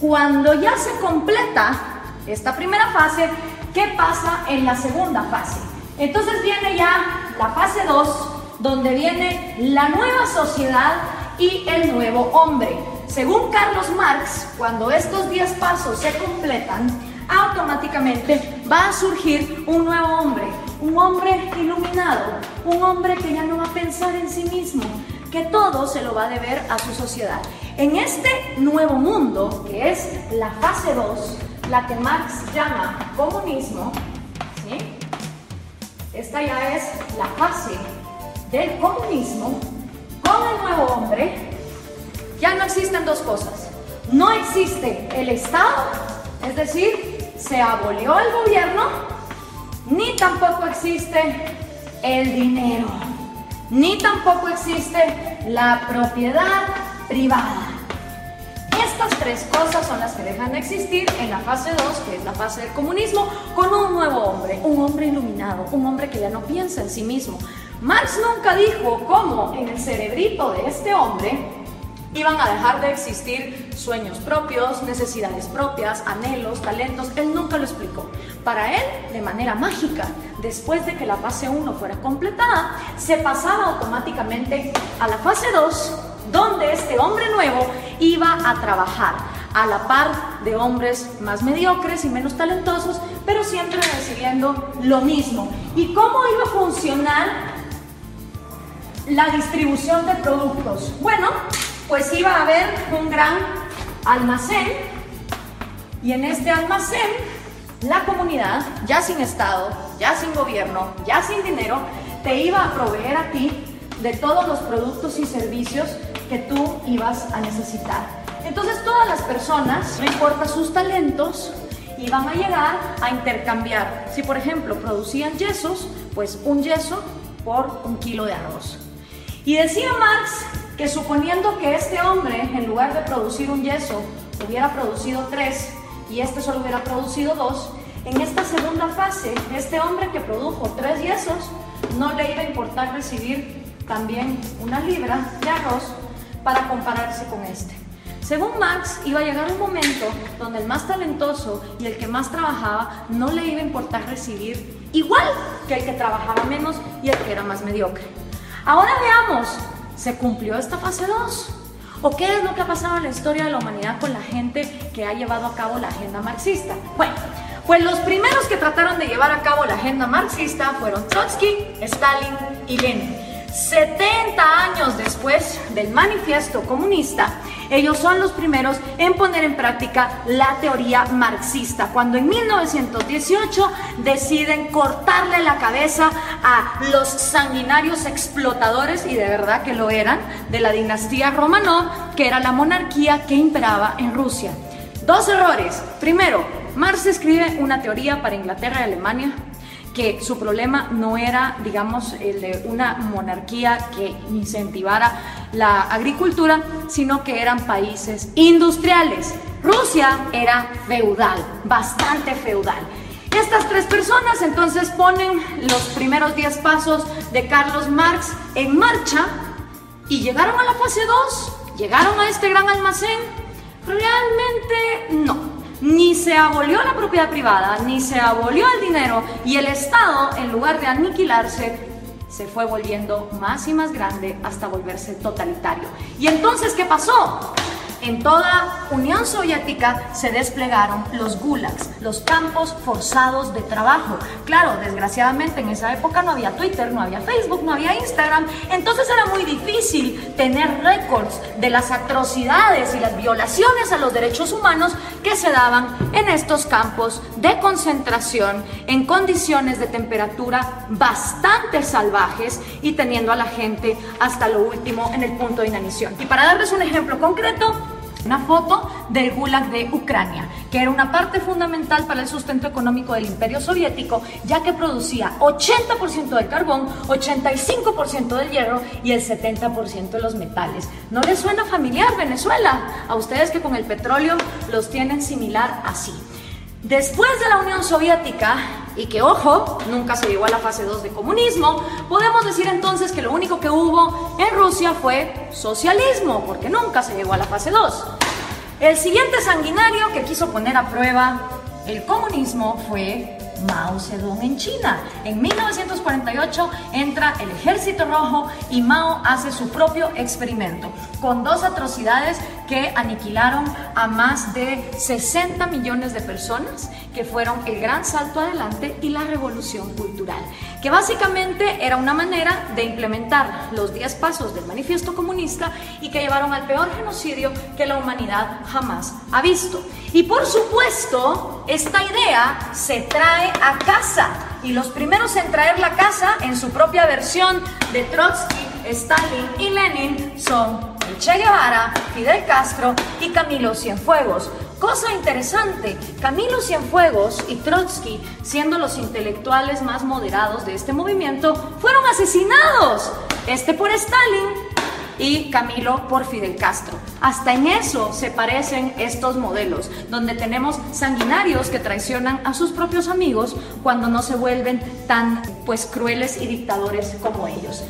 cuando ya se completa esta primera fase, ¿qué pasa en la segunda fase? Entonces viene ya la fase 2, donde viene la nueva sociedad y el nuevo hombre. Según Carlos Marx, cuando estos 10 pasos se completan, automáticamente va a surgir un nuevo hombre, un hombre iluminado, un hombre que ya no va a pensar en sí mismo, que todo se lo va a deber a su sociedad. En este nuevo mundo, que es la fase 2, la que Marx llama comunismo, ¿sí? esta ya es la fase del comunismo, con el nuevo hombre, ya no existen dos cosas. No existe el Estado, es decir, se abolió el gobierno, ni tampoco existe el dinero ni tampoco existe la propiedad privada. Estas tres cosas son las que dejan de existir en la fase 2, que es la fase del comunismo, con un nuevo hombre, un hombre iluminado, un hombre que ya no piensa en sí mismo. Marx nunca dijo cómo en el cerebrito de este hombre iban a dejar de existir sueños propios, necesidades propias, anhelos, talentos. Él nunca lo explicó. Para él, de manera mágica, después de que la fase 1 fuera completada, se pasaba automáticamente a la fase 2, donde este hombre nuevo iba a trabajar a la par de hombres más mediocres y menos talentosos, pero siempre recibiendo lo mismo. ¿Y cómo iba a funcionar la distribución de productos? Bueno, pues iba a haber un gran almacén y en este almacén la comunidad, ya sin Estado, ya sin gobierno, ya sin dinero, te iba a proveer a ti de todos los productos y servicios que tú ibas a necesitar. Entonces todas las personas, no importa sus talentos, iban a llegar a intercambiar. Si por ejemplo producían yesos, pues un yeso por un kilo de arroz. Y decía Marx que suponiendo que este hombre, en lugar de producir un yeso, hubiera producido tres y este solo hubiera producido dos, en esta segunda fase, este hombre que produjo tres yesos, no le iba a importar recibir también una libra de arroz para compararse con este. Según Marx, iba a llegar un momento donde el más talentoso y el que más trabajaba no le iba a importar recibir igual que el que trabajaba menos y el que era más mediocre. Ahora veamos ¿Se cumplió esta fase 2? ¿O qué es lo que ha pasado en la historia de la humanidad con la gente que ha llevado a cabo la agenda marxista? Bueno, pues los primeros que trataron de llevar a cabo la agenda marxista fueron Trotsky, Stalin y Lenin. 70 años después del manifiesto comunista, ellos son los primeros en poner en práctica la teoría marxista, cuando en 1918 deciden cortarle la cabeza a los sanguinarios explotadores, y de verdad que lo eran, de la dinastía Romanov, que era la monarquía que imperaba en Rusia. Dos errores. Primero, Marx escribe una teoría para Inglaterra y Alemania que su problema no era, digamos, el de una monarquía que incentivara la agricultura, sino que eran países industriales. Rusia era feudal, bastante feudal. Estas tres personas entonces ponen los primeros 10 pasos de Carlos Marx en marcha y llegaron a la fase 2, llegaron a este gran almacén. Realmente no ni se abolió la propiedad privada, ni se abolió el dinero y el Estado, en lugar de aniquilarse, se fue volviendo más y más grande hasta volverse totalitario. ¿Y entonces qué pasó? En toda Unión Soviética se desplegaron los gulags, los campos forzados de trabajo. Claro, desgraciadamente en esa época no había Twitter, no había Facebook, no había Instagram, entonces era muy difícil tener récords de las atrocidades y las violaciones a los derechos humanos que se daban en estos campos de concentración en condiciones de temperatura bastante salvajes y teniendo a la gente hasta lo último en el punto de inanición. Y para darles un ejemplo concreto, una foto del Gulag de Ucrania, que era una parte fundamental para el sustento económico del Imperio Soviético, ya que producía 80% del carbón, 85% del hierro y el 70% de los metales. ¿No les suena familiar Venezuela? A ustedes que con el petróleo los tienen similar así. Después de la Unión Soviética, y que ojo, nunca se llegó a la fase 2 de comunismo, podemos decir entonces que lo único que hubo en Rusia fue socialismo, porque nunca se llegó a la fase 2. El siguiente sanguinario que quiso poner a prueba el comunismo fue Mao Zedong en China. En 1948 entra el Ejército Rojo y Mao hace su propio experimento con dos atrocidades que aniquilaron a más de 60 millones de personas, que fueron el gran salto adelante y la revolución cultural, que básicamente era una manera de implementar los 10 pasos del manifiesto comunista y que llevaron al peor genocidio que la humanidad jamás ha visto. Y por supuesto, esta idea se trae a casa y los primeros en traer la casa en su propia versión de Trotsky, Stalin y Lenin son Che Guevara, Fidel Castro y Camilo Cienfuegos. Cosa interesante, Camilo Cienfuegos y Trotsky, siendo los intelectuales más moderados de este movimiento, fueron asesinados. Este por Stalin y Camilo por Fidel Castro. Hasta en eso se parecen estos modelos, donde tenemos sanguinarios que traicionan a sus propios amigos cuando no se vuelven tan pues crueles y dictadores como ellos.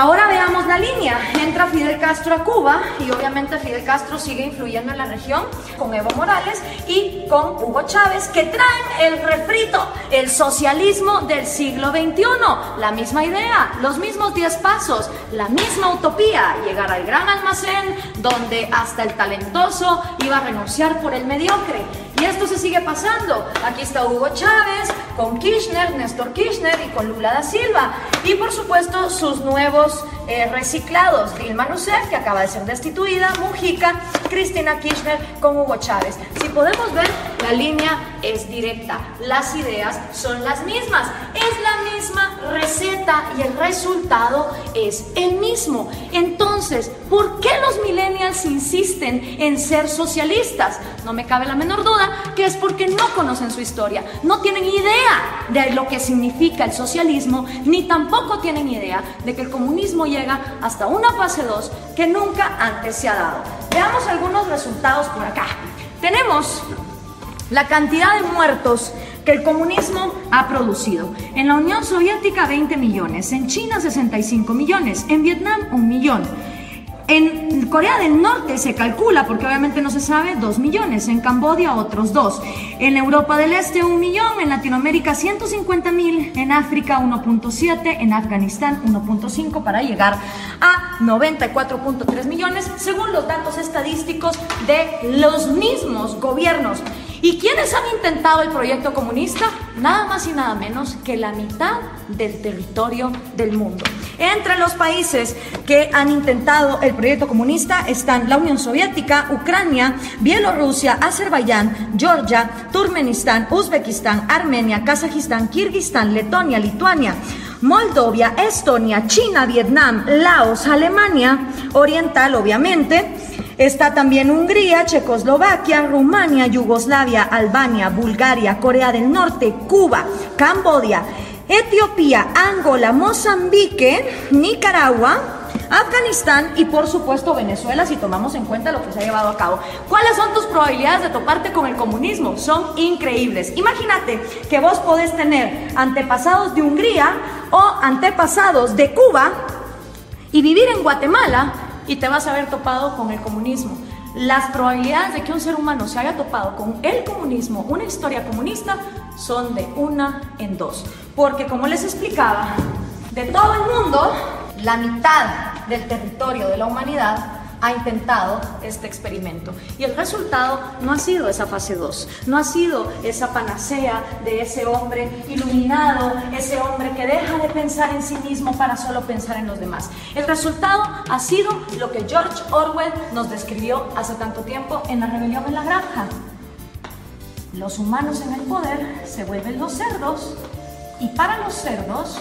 Ahora veamos la línea. Entra Fidel Castro a Cuba y obviamente Fidel Castro sigue influyendo en la región con Evo Morales y con Hugo Chávez que traen el refrito, el socialismo del siglo XXI. La misma idea, los mismos 10 pasos, la misma utopía, llegar al gran almacén donde hasta el talentoso iba a renunciar por el mediocre. Y esto se sigue pasando. Aquí está Hugo Chávez con Kirchner, Néstor Kirchner y con Lula da Silva. Y por supuesto sus nuevos eh, reciclados, Dilma Rousseff, que acaba de ser destituida, Mujica, Cristina Kirchner con Hugo Chávez. Si podemos ver, la línea es directa, las ideas son las mismas, es la misma receta y el resultado es el mismo. Entonces, ¿por qué los millennials insisten en ser socialistas? No me cabe la menor duda que es porque no conocen su historia, no tienen idea de lo que significa el socialismo, ni tampoco tienen idea de que el comunismo llega hasta una fase 2 que nunca antes se ha dado. Veamos algunos resultados por acá. Tenemos la cantidad de muertos que el comunismo ha producido. En la Unión Soviética 20 millones, en China 65 millones, en Vietnam un millón. En Corea del Norte se calcula, porque obviamente no se sabe, 2 millones. En Camboya otros 2. En Europa del Este un millón. En Latinoamérica 150 mil. En África 1.7. En Afganistán 1.5 para llegar a 94.3 millones, según los datos estadísticos de los mismos gobiernos. ¿Y quiénes han intentado el proyecto comunista? Nada más y nada menos que la mitad del territorio del mundo. Entre los países que han intentado el proyecto comunista están la Unión Soviética, Ucrania, Bielorrusia, Azerbaiyán, Georgia, Turkmenistán, Uzbekistán, Armenia, Kazajistán, Kirguistán, Letonia, Lituania. Moldovia, Estonia, China, Vietnam, Laos, Alemania, Oriental obviamente, Está también Hungría, Checoslovaquia, Rumania, Yugoslavia, Albania, Bulgaria, Corea del Norte, Cuba, Cambodia, Etiopía, Angola, Mozambique, Nicaragua, Afganistán y por supuesto Venezuela si tomamos en cuenta lo que se ha llevado a cabo. ¿Cuáles son tus probabilidades de toparte con el comunismo? Son increíbles. Imagínate que vos podés tener antepasados de Hungría o antepasados de Cuba y vivir en Guatemala y te vas a haber topado con el comunismo. Las probabilidades de que un ser humano se haya topado con el comunismo, una historia comunista, son de una en dos. Porque como les explicaba, de todo el mundo, la mitad del territorio de la humanidad ha intentado este experimento. Y el resultado no ha sido esa fase 2, no ha sido esa panacea de ese hombre iluminado, ese hombre que deja de pensar en sí mismo para solo pensar en los demás. El resultado ha sido lo que George Orwell nos describió hace tanto tiempo en la rebelión en la granja. Los humanos en el poder se vuelven los cerdos y para los cerdos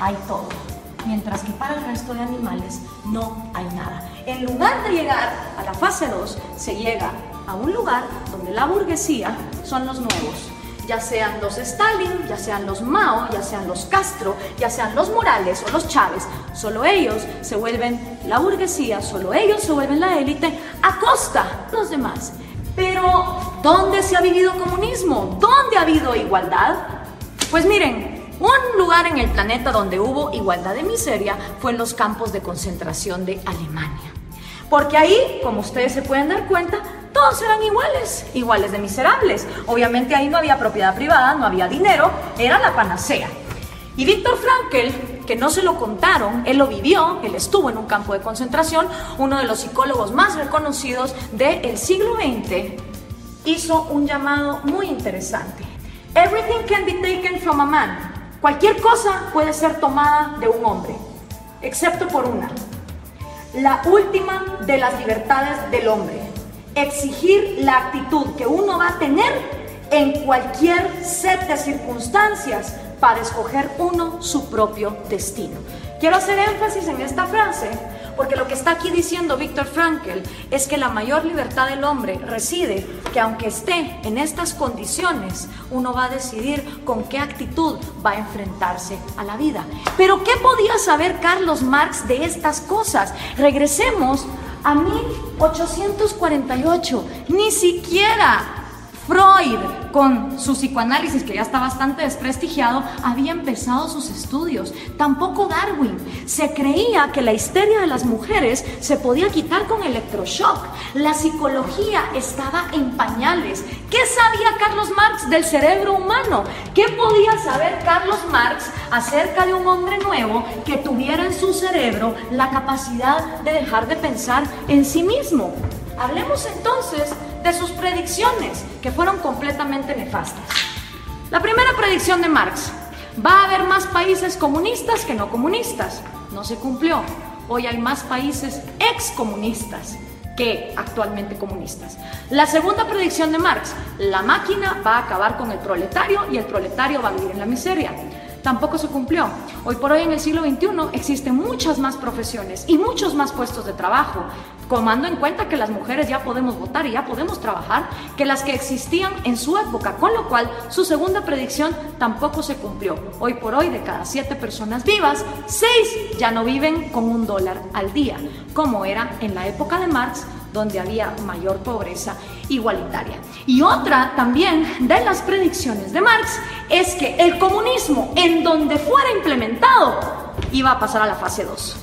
hay todo mientras que para el resto de animales no hay nada. En lugar de llegar a la fase 2, se llega a un lugar donde la burguesía son los nuevos, ya sean los Stalin, ya sean los Mao, ya sean los Castro, ya sean los Morales o los Chávez, solo ellos se vuelven la burguesía, solo ellos se vuelven la élite a costa de los demás. Pero, ¿dónde se ha vivido comunismo? ¿Dónde ha habido igualdad? Pues miren, un lugar en el planeta donde hubo igualdad de miseria fue en los campos de concentración de Alemania. Porque ahí, como ustedes se pueden dar cuenta, todos eran iguales, iguales de miserables. Obviamente ahí no había propiedad privada, no había dinero, era la panacea. Y Víctor Frankl, que no se lo contaron, él lo vivió, él estuvo en un campo de concentración, uno de los psicólogos más reconocidos del siglo XX, hizo un llamado muy interesante. Everything can be taken from a man, Cualquier cosa puede ser tomada de un hombre, excepto por una. La última de las libertades del hombre. Exigir la actitud que uno va a tener en cualquier set de circunstancias para escoger uno su propio destino. Quiero hacer énfasis en esta frase porque lo que está aquí diciendo Víctor Frankl es que la mayor libertad del hombre reside que aunque esté en estas condiciones, uno va a decidir con qué actitud va a enfrentarse a la vida. Pero ¿qué podía saber Carlos Marx de estas cosas? Regresemos a 1848. Ni siquiera Freud, con su psicoanálisis, que ya está bastante desprestigiado, había empezado sus estudios. Tampoco Darwin. Se creía que la histeria de las mujeres se podía quitar con electroshock. La psicología estaba en pañales. ¿Qué sabía Carlos Marx del cerebro humano? ¿Qué podía saber Carlos Marx acerca de un hombre nuevo que tuviera en su cerebro la capacidad de dejar de pensar en sí mismo? Hablemos entonces de sus predicciones, que fueron completamente nefastas. La primera predicción de Marx, va a haber más países comunistas que no comunistas. No se cumplió. Hoy hay más países excomunistas que actualmente comunistas. La segunda predicción de Marx, la máquina va a acabar con el proletario y el proletario va a vivir en la miseria tampoco se cumplió. Hoy por hoy en el siglo XXI existen muchas más profesiones y muchos más puestos de trabajo, tomando en cuenta que las mujeres ya podemos votar y ya podemos trabajar, que las que existían en su época, con lo cual su segunda predicción tampoco se cumplió. Hoy por hoy de cada siete personas vivas, seis ya no viven con un dólar al día, como era en la época de Marx donde había mayor pobreza igualitaria. Y otra también de las predicciones de Marx es que el comunismo en donde fuera implementado iba a pasar a la fase 2.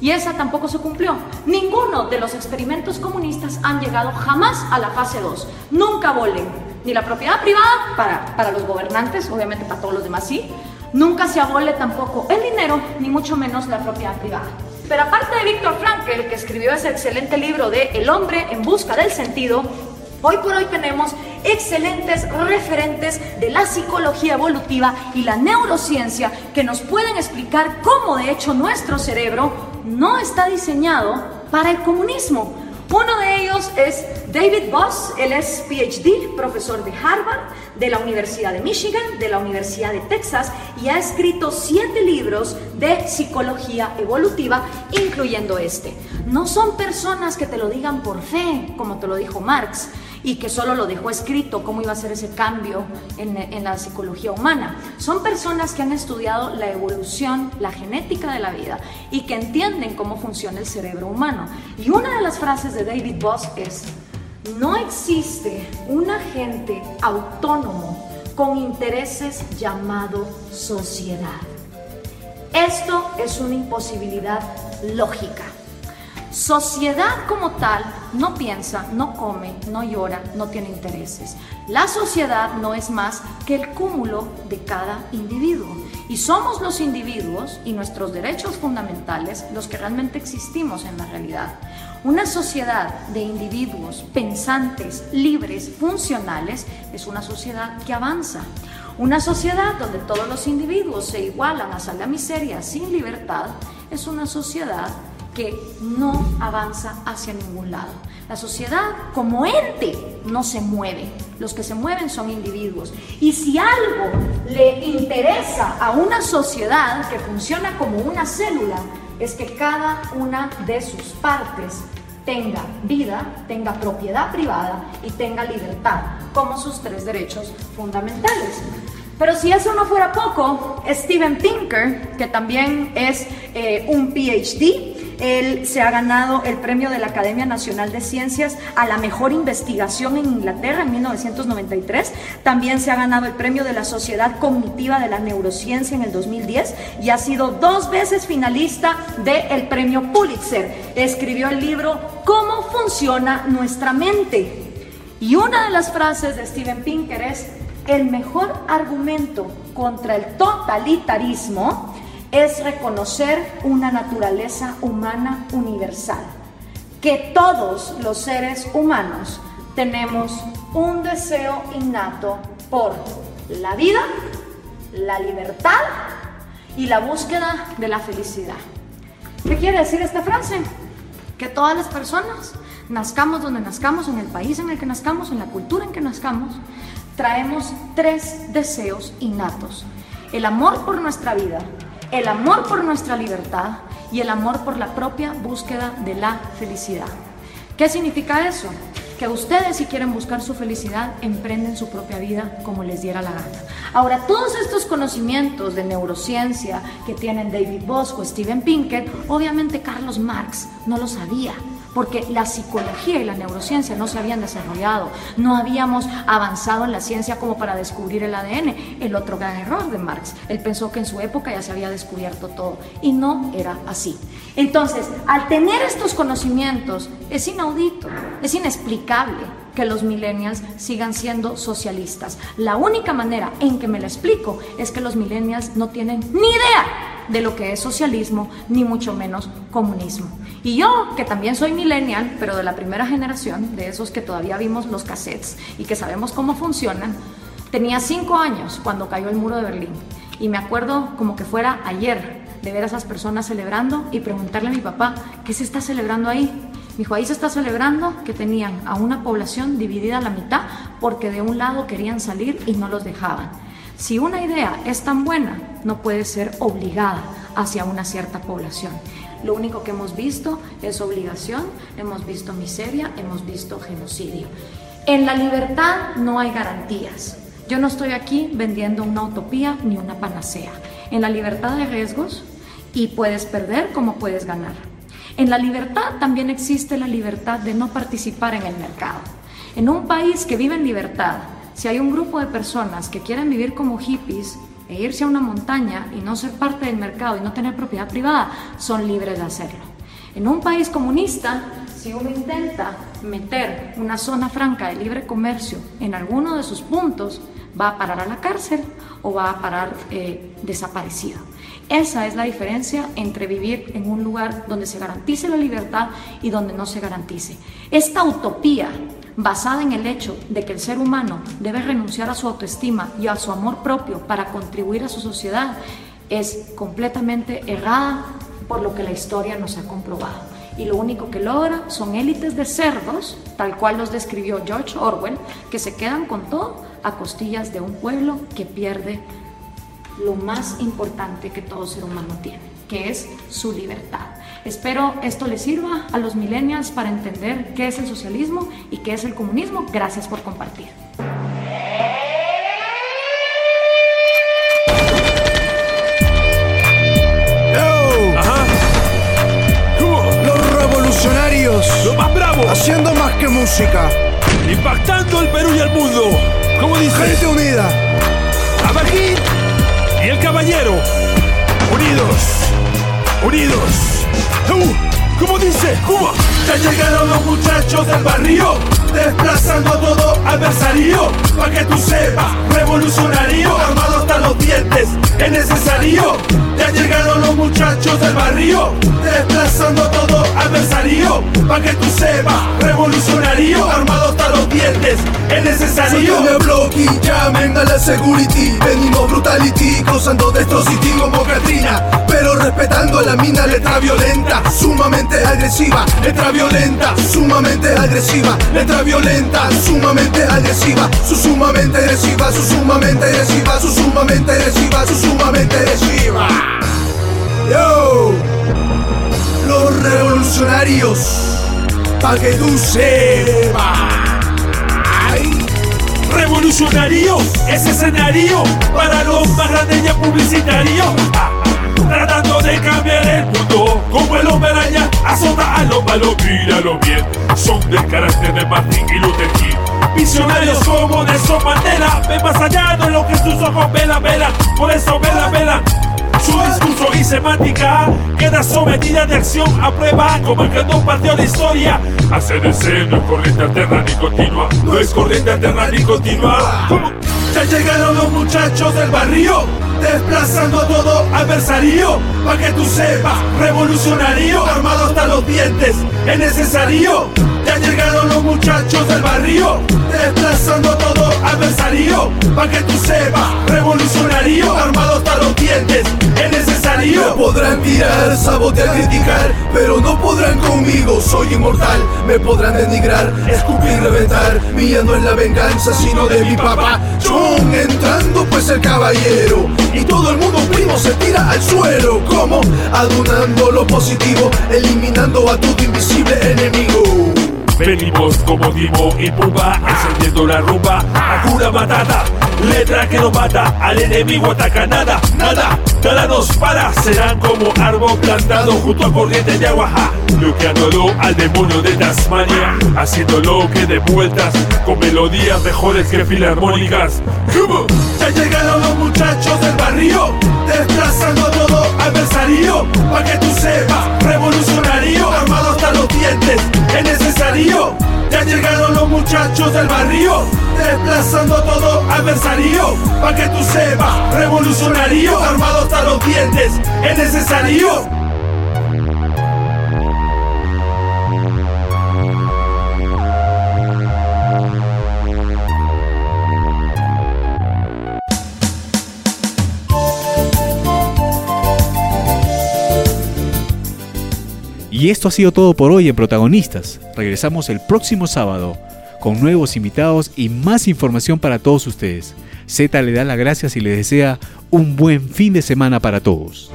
Y esa tampoco se cumplió. Ninguno de los experimentos comunistas han llegado jamás a la fase 2. Nunca volen ni la propiedad privada para, para los gobernantes, obviamente para todos los demás sí. Nunca se abole tampoco el dinero, ni mucho menos la propiedad privada. Pero aparte de Víctor Frankl, que escribió ese excelente libro de El hombre en busca del sentido, Hoy por hoy tenemos excelentes referentes de la psicología evolutiva y la neurociencia que nos pueden explicar cómo de hecho nuestro cerebro no está diseñado para el comunismo. Uno de ellos es David Boss, él es PhD, profesor de Harvard, de la Universidad de Michigan, de la Universidad de Texas y ha escrito siete libros de psicología evolutiva, incluyendo este. No son personas que te lo digan por fe, como te lo dijo Marx, y que solo lo dejó escrito, cómo iba a ser ese cambio en, la psicología humana. Son personas que han estudiado la evolución, la genética de la vida y que entienden cómo funciona el cerebro humano. Y una de las frases de David Boss es, no existe un agente autónomo con intereses llamado sociedad. Esto es una imposibilidad lógica. Sociedad como tal no piensa, no come, no llora, no tiene intereses. La sociedad no es más que el cúmulo de cada individuo. Y somos los individuos y nuestros derechos fundamentales los que realmente existimos en la realidad. Una sociedad de individuos pensantes, libres, funcionales, es una sociedad que avanza. Una sociedad donde todos los individuos se igualan hasta la miseria sin libertad, es una sociedad que no avanza hacia ningún lado. La sociedad como ente no se mueve, los que se mueven son individuos. Y si algo le interesa a una sociedad que funciona como una célula, es que cada una de sus partes tenga vida, tenga propiedad privada y tenga libertad como sus tres derechos fundamentales. Pero si eso no fuera poco, Steven Pinker, que también es eh, un PhD, él se ha ganado el premio de la Academia Nacional de Ciencias a la mejor investigación en Inglaterra en 1993. También se ha ganado el premio de la Sociedad Cognitiva de la Neurociencia en el 2010 y ha sido dos veces finalista del premio Pulitzer. Escribió el libro ¿Cómo funciona nuestra mente? Y una de las frases de Steven Pinker es, el mejor argumento contra el totalitarismo es reconocer una naturaleza humana universal, que todos los seres humanos tenemos un deseo innato por la vida, la libertad y la búsqueda de la felicidad. ¿Qué quiere decir esta frase? Que todas las personas, nazcamos donde nazcamos, en el país en el que nazcamos, en la cultura en que nazcamos, traemos tres deseos innatos. El amor por nuestra vida, el amor por nuestra libertad y el amor por la propia búsqueda de la felicidad. ¿Qué significa eso? Que ustedes si quieren buscar su felicidad, emprenden su propia vida como les diera la gana. Ahora, todos estos conocimientos de neurociencia que tienen David Bosco, Steven Pinker, obviamente Carlos Marx no lo sabía porque la psicología y la neurociencia no se habían desarrollado, no habíamos avanzado en la ciencia como para descubrir el ADN, el otro gran error de Marx. Él pensó que en su época ya se había descubierto todo y no era así. Entonces, al tener estos conocimientos, es inaudito, es inexplicable que los millennials sigan siendo socialistas. La única manera en que me lo explico es que los millennials no tienen ni idea de lo que es socialismo, ni mucho menos comunismo. Y yo, que también soy millennial, pero de la primera generación, de esos que todavía vimos los cassettes y que sabemos cómo funcionan, tenía cinco años cuando cayó el muro de Berlín. Y me acuerdo como que fuera ayer de ver a esas personas celebrando y preguntarle a mi papá, ¿qué se está celebrando ahí? Me dijo, ahí se está celebrando que tenían a una población dividida a la mitad porque de un lado querían salir y no los dejaban. Si una idea es tan buena, no puede ser obligada hacia una cierta población. Lo único que hemos visto es obligación, hemos visto miseria, hemos visto genocidio. En la libertad no hay garantías. Yo no estoy aquí vendiendo una utopía ni una panacea. En la libertad hay riesgos y puedes perder como puedes ganar. En la libertad también existe la libertad de no participar en el mercado. En un país que vive en libertad, si hay un grupo de personas que quieren vivir como hippies e irse a una montaña y no ser parte del mercado y no tener propiedad privada, son libres de hacerlo. En un país comunista, si uno intenta meter una zona franca de libre comercio en alguno de sus puntos, va a parar a la cárcel o va a parar eh, desaparecido. Esa es la diferencia entre vivir en un lugar donde se garantice la libertad y donde no se garantice. Esta utopía basada en el hecho de que el ser humano debe renunciar a su autoestima y a su amor propio para contribuir a su sociedad, es completamente errada por lo que la historia nos ha comprobado. Y lo único que logra son élites de cerdos, tal cual los describió George Orwell, que se quedan con todo a costillas de un pueblo que pierde lo más importante que todo ser humano tiene, que es su libertad. Espero esto les sirva a los millennials para entender qué es el socialismo y qué es el comunismo. Gracias por compartir. Los revolucionarios. Los más bravos. Haciendo más que música. Impactando el Perú y el mundo. ¿Cómo dice? Gente unida. Abajín y el caballero. Unidos. Unidos. Uh, ¿Cómo dice? ¿Cómo? Ya llegaron los muchachos del barrio, desplazando a todo adversario. Pa' que tú sepas, revolucionario, armado hasta los dientes, es necesario. Ya llegaron los muchachos del barrio, desplazando a todo adversario. Pa' que tú sepas, revolucionario, armado hasta los dientes, es necesario. El bloque y llamen a la security Venimos brutality, causando destrocity como Katrina Pero respetando a la mina, letra violenta Sumamente agresiva, letra violenta Sumamente agresiva, letra violenta Sumamente agresiva, su sumamente agresiva Su sumamente agresiva, su sumamente agresiva Su sumamente agresiva Yo Los revolucionarios Pa' que tú sepas. Revolucionario, ese escenario para los más grandes ya publicitario. Ah, Tratando de cambiar el mundo como el hombre araña azota a lo malo, míralo bien. Son del carácter de Martin y Luther King. Visionarios como Nelson Mandela, ven más allá de lo que sus ojos velan, velan. Por eso velan, velan. Su discurso y semántica queda sometida de acción a prueba como el que no partió de historia. ACDC no es corriente alterna ni continua, no es corriente alterna ni continua. Ya llegaron los muchachos del barrio, desplazando a todo adversario. Pa' que tú sepas, revolucionario, armado hasta los dientes, es necesario. Ya llegaron los muchachos del barrio, desplazando a todo adversario. Pa' que tú sepas, revolucionario, armado hasta los dientes, es necesario. Podrán tirar, sabotear, criticar, pero no podrán conmigo, soy inmortal. Me podrán denigrar, escupir, reventar. Mía no es la venganza, sino de mi papá. John entrando pues el caballero. Y todo el mundo primo se tira al suelo. Como adunando lo positivo, eliminando a tu invisible enemigo. Venimos como Dimo y Pumba, encendiendo la rumba, Hakuna Matata, letra que no mata, al enemigo ataca nada, nada, nada nos para, serán como árbol plantado junto a corriente de agua, bloqueándolo al demonio de Tasmania, haciéndolo que de vueltas, con melodías mejores que filarmónicas. Ya llegaron los muchachos del barrio, desplazando todo adversario, pa' que tú sepas, es necesario. Ya llegaron los muchachos del barrio, desplazando a todo adversario, pa' que tú sepas, revolucionario, armado hasta los dientes, es necesario. Y esto ha sido todo por hoy en Protagonistas. Regresamos el próximo sábado con nuevos invitados y más información para todos ustedes. Z le da las gracias y le desea un buen fin de semana para todos.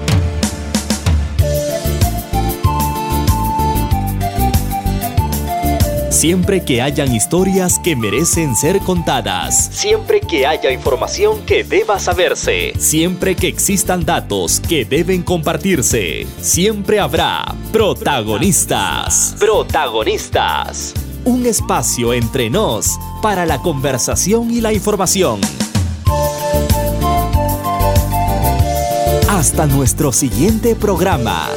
Siempre que hayan historias que merecen ser contadas. Siempre que haya información que deba saberse. Siempre que existan datos que deben compartirse. Siempre habrá protagonistas. Protagonistas. Un espacio entre nos para la conversación y la información. Hasta nuestro siguiente programa.